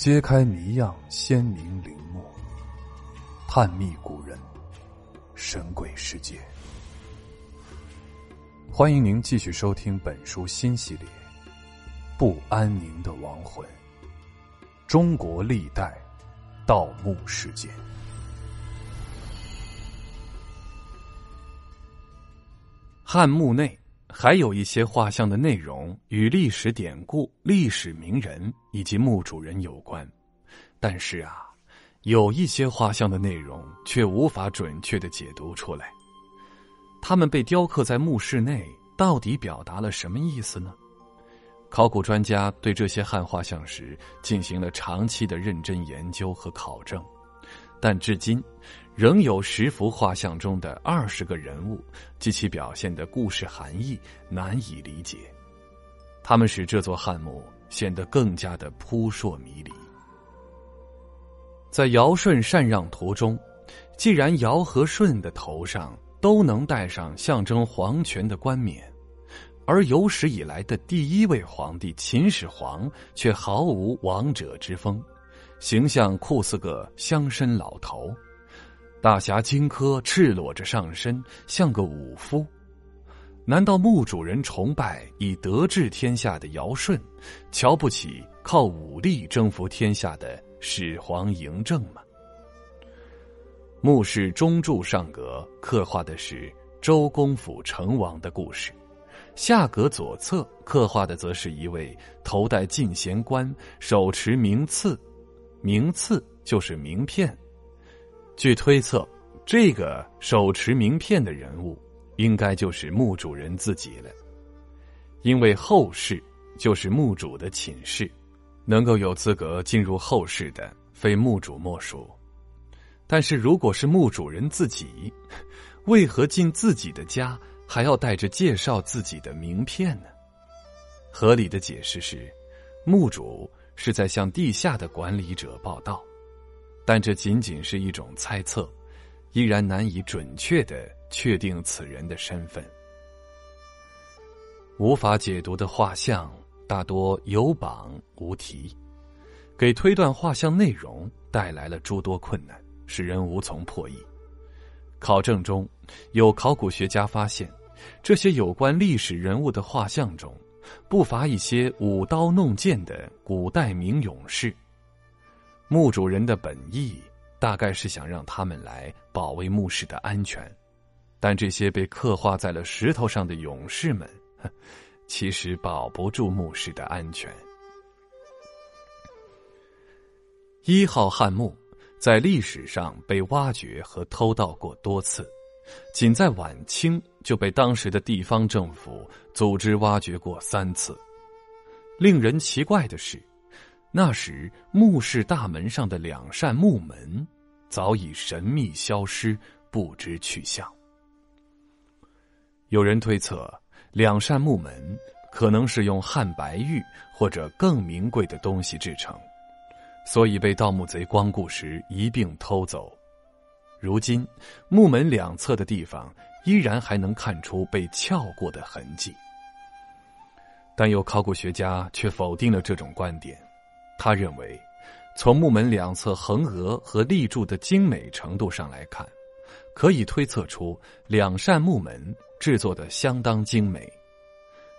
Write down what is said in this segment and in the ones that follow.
揭开谜样鲜明陵墓，探秘古人，神鬼世界。欢迎您继续收听本书新系列《不安宁的亡魂：中国历代盗墓事件》。汉墓内。还有一些画像的内容与历史典故、历史名人以及墓主人有关，但是啊，有一些画像的内容却无法准确的解读出来。他们被雕刻在墓室内，到底表达了什么意思呢？考古专家对这些汉画像石进行了长期的认真研究和考证，但至今。仍有十幅画像中的二十个人物及其表现的故事含义难以理解，他们使这座汉墓显得更加的扑朔迷离。在尧舜禅让图中，既然尧和舜的头上都能戴上象征皇权的冠冕，而有史以来的第一位皇帝秦始皇却毫无王者之风，形象酷似个乡绅老头。大侠荆轲赤裸着上身，像个武夫。难道墓主人崇拜以德治天下的尧舜，瞧不起靠武力征服天下的始皇嬴政吗？墓室中柱上格刻画的是周公辅成王的故事，下格左侧刻画的则是一位头戴进贤冠、手持名次，名次就是名片。据推测，这个手持名片的人物，应该就是墓主人自己了。因为后世就是墓主的寝室，能够有资格进入后世的，非墓主莫属。但是，如果是墓主人自己，为何进自己的家还要带着介绍自己的名片呢？合理的解释是，墓主是在向地下的管理者报道。但这仅仅是一种猜测，依然难以准确的确定此人的身份。无法解读的画像大多有榜无题，给推断画像内容带来了诸多困难，使人无从破译。考证中有考古学家发现，这些有关历史人物的画像中，不乏一些舞刀弄剑的古代名勇士。墓主人的本意大概是想让他们来保卫墓室的安全，但这些被刻画在了石头上的勇士们，其实保不住墓室的安全。一号汉墓在历史上被挖掘和偷盗过多次，仅在晚清就被当时的地方政府组织挖掘过三次。令人奇怪的是。那时，墓室大门上的两扇木门早已神秘消失，不知去向。有人推测，两扇木门可能是用汉白玉或者更名贵的东西制成，所以被盗墓贼光顾时一并偷走。如今，木门两侧的地方依然还能看出被撬过的痕迹，但有考古学家却否定了这种观点。他认为，从木门两侧横额和立柱的精美程度上来看，可以推测出两扇木门制作的相当精美。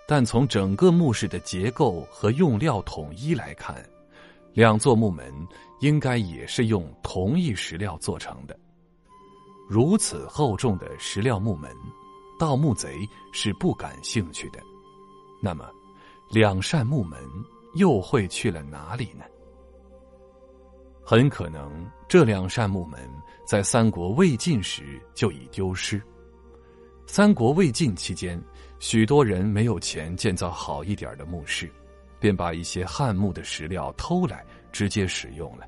但从整个墓室的结构和用料统一来看，两座木门应该也是用同一石料做成的。如此厚重的石料木门，盗墓贼是不感兴趣的。那么，两扇木门。又会去了哪里呢？很可能这两扇木门在三国魏晋时就已丢失。三国魏晋期间，许多人没有钱建造好一点的墓室，便把一些汉墓的石料偷来直接使用了，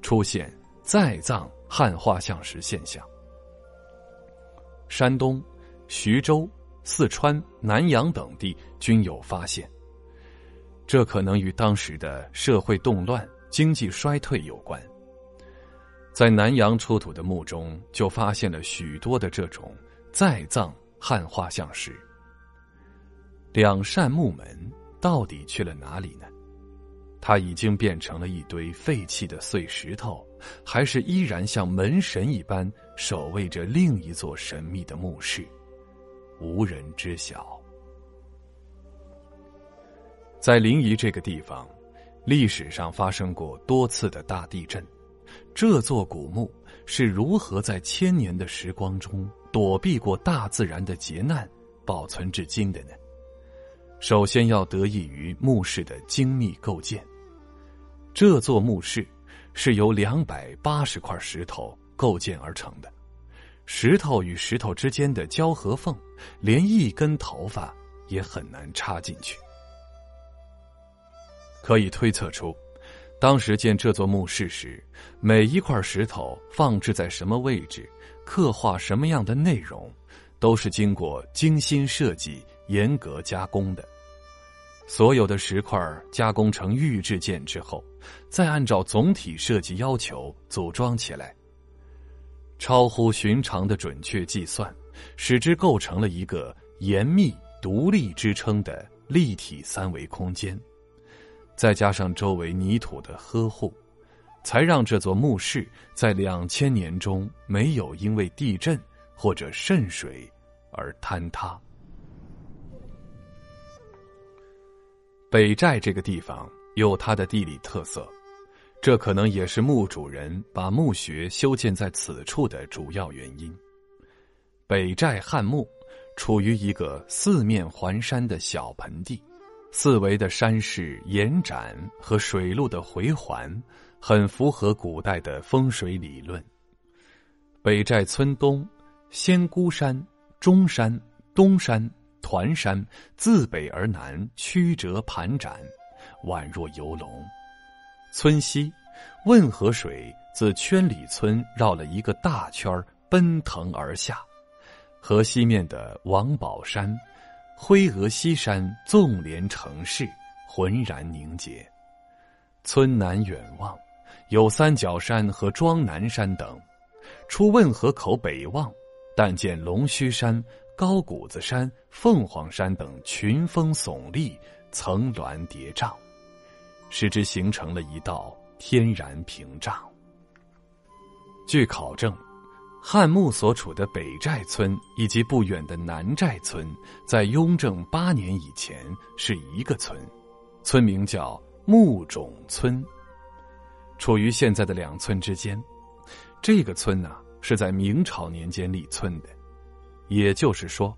出现再葬汉画像石现象。山东、徐州、四川、南阳等地均有发现。这可能与当时的社会动乱、经济衰退有关。在南阳出土的墓中，就发现了许多的这种再葬汉画像石。两扇木门到底去了哪里呢？它已经变成了一堆废弃的碎石头，还是依然像门神一般守卫着另一座神秘的墓室，无人知晓。在临沂这个地方，历史上发生过多次的大地震，这座古墓是如何在千年的时光中躲避过大自然的劫难，保存至今的呢？首先要得益于墓室的精密构建。这座墓室是由两百八十块石头构建而成的，石头与石头之间的交合缝，连一根头发也很难插进去。可以推测出，当时建这座墓室时，每一块石头放置在什么位置，刻画什么样的内容，都是经过精心设计、严格加工的。所有的石块加工成预制件之后，再按照总体设计要求组装起来。超乎寻常的准确计算，使之构成了一个严密、独立支撑的立体三维空间。再加上周围泥土的呵护，才让这座墓室在两千年中没有因为地震或者渗水而坍塌。北寨这个地方有它的地理特色，这可能也是墓主人把墓穴修建在此处的主要原因。北寨汉墓处于一个四面环山的小盆地，四围的山势延展和水路的回环，很符合古代的风水理论。北寨村东，仙姑山、中山、东山。团山自北而南曲折盘展，宛若游龙。村西，汶河水自圈里村绕了一个大圈奔腾而下。河西面的王宝山、灰峨西山纵连城市，浑然凝结。村南远望，有三角山和庄南山等。出汶河口北望，但见龙须山。高谷子山、凤凰山等群峰耸立，层峦叠嶂，使之形成了一道天然屏障。据考证，汉墓所处的北寨村以及不远的南寨村，在雍正八年以前是一个村，村名叫墓冢村，处于现在的两村之间。这个村呢，是在明朝年间立村的。也就是说，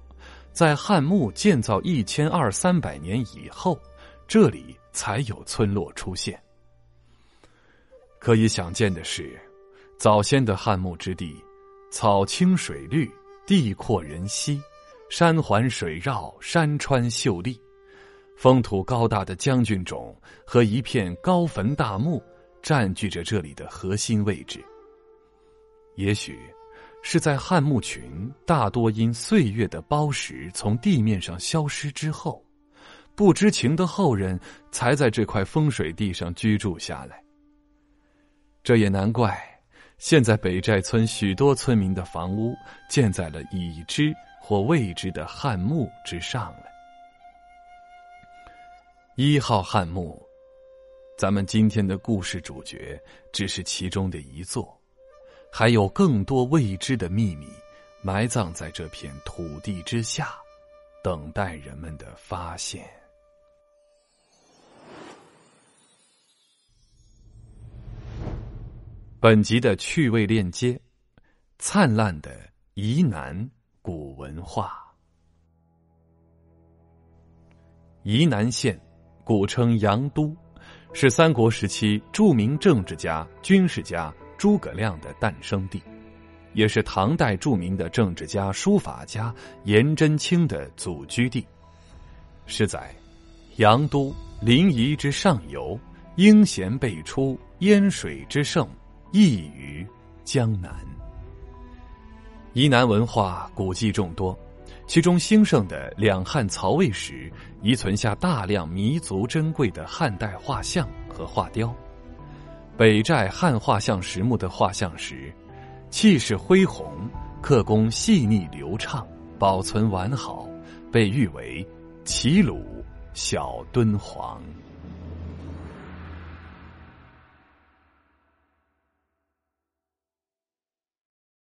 在汉墓建造一千二三百年以后，这里才有村落出现。可以想见的是，早先的汉墓之地，草青水绿，地阔人稀，山环水绕，山川秀丽，风土高大的将军冢和一片高坟大墓占据着这里的核心位置。也许。是在汉墓群大多因岁月的剥蚀从地面上消失之后，不知情的后人才在这块风水地上居住下来。这也难怪，现在北寨村许多村民的房屋建在了已知或未知的汉墓之上了。一号汉墓，咱们今天的故事主角只是其中的一座。还有更多未知的秘密，埋葬在这片土地之下，等待人们的发现。本集的趣味链接：灿烂的沂南古文化。沂南县，古称阳都，是三国时期著名政治家、军事家。诸葛亮的诞生地，也是唐代著名的政治家、书法家颜真卿的祖居地。是在阳都临沂之上游，英贤辈出，烟水之盛，异于江南。沂南文化古迹众多，其中兴盛的两汉曹魏时，遗存下大量弥足珍贵的汉代画像和画雕。北寨汉画像石墓的画像石，气势恢宏，刻工细腻流畅，保存完好，被誉为“齐鲁小敦煌”。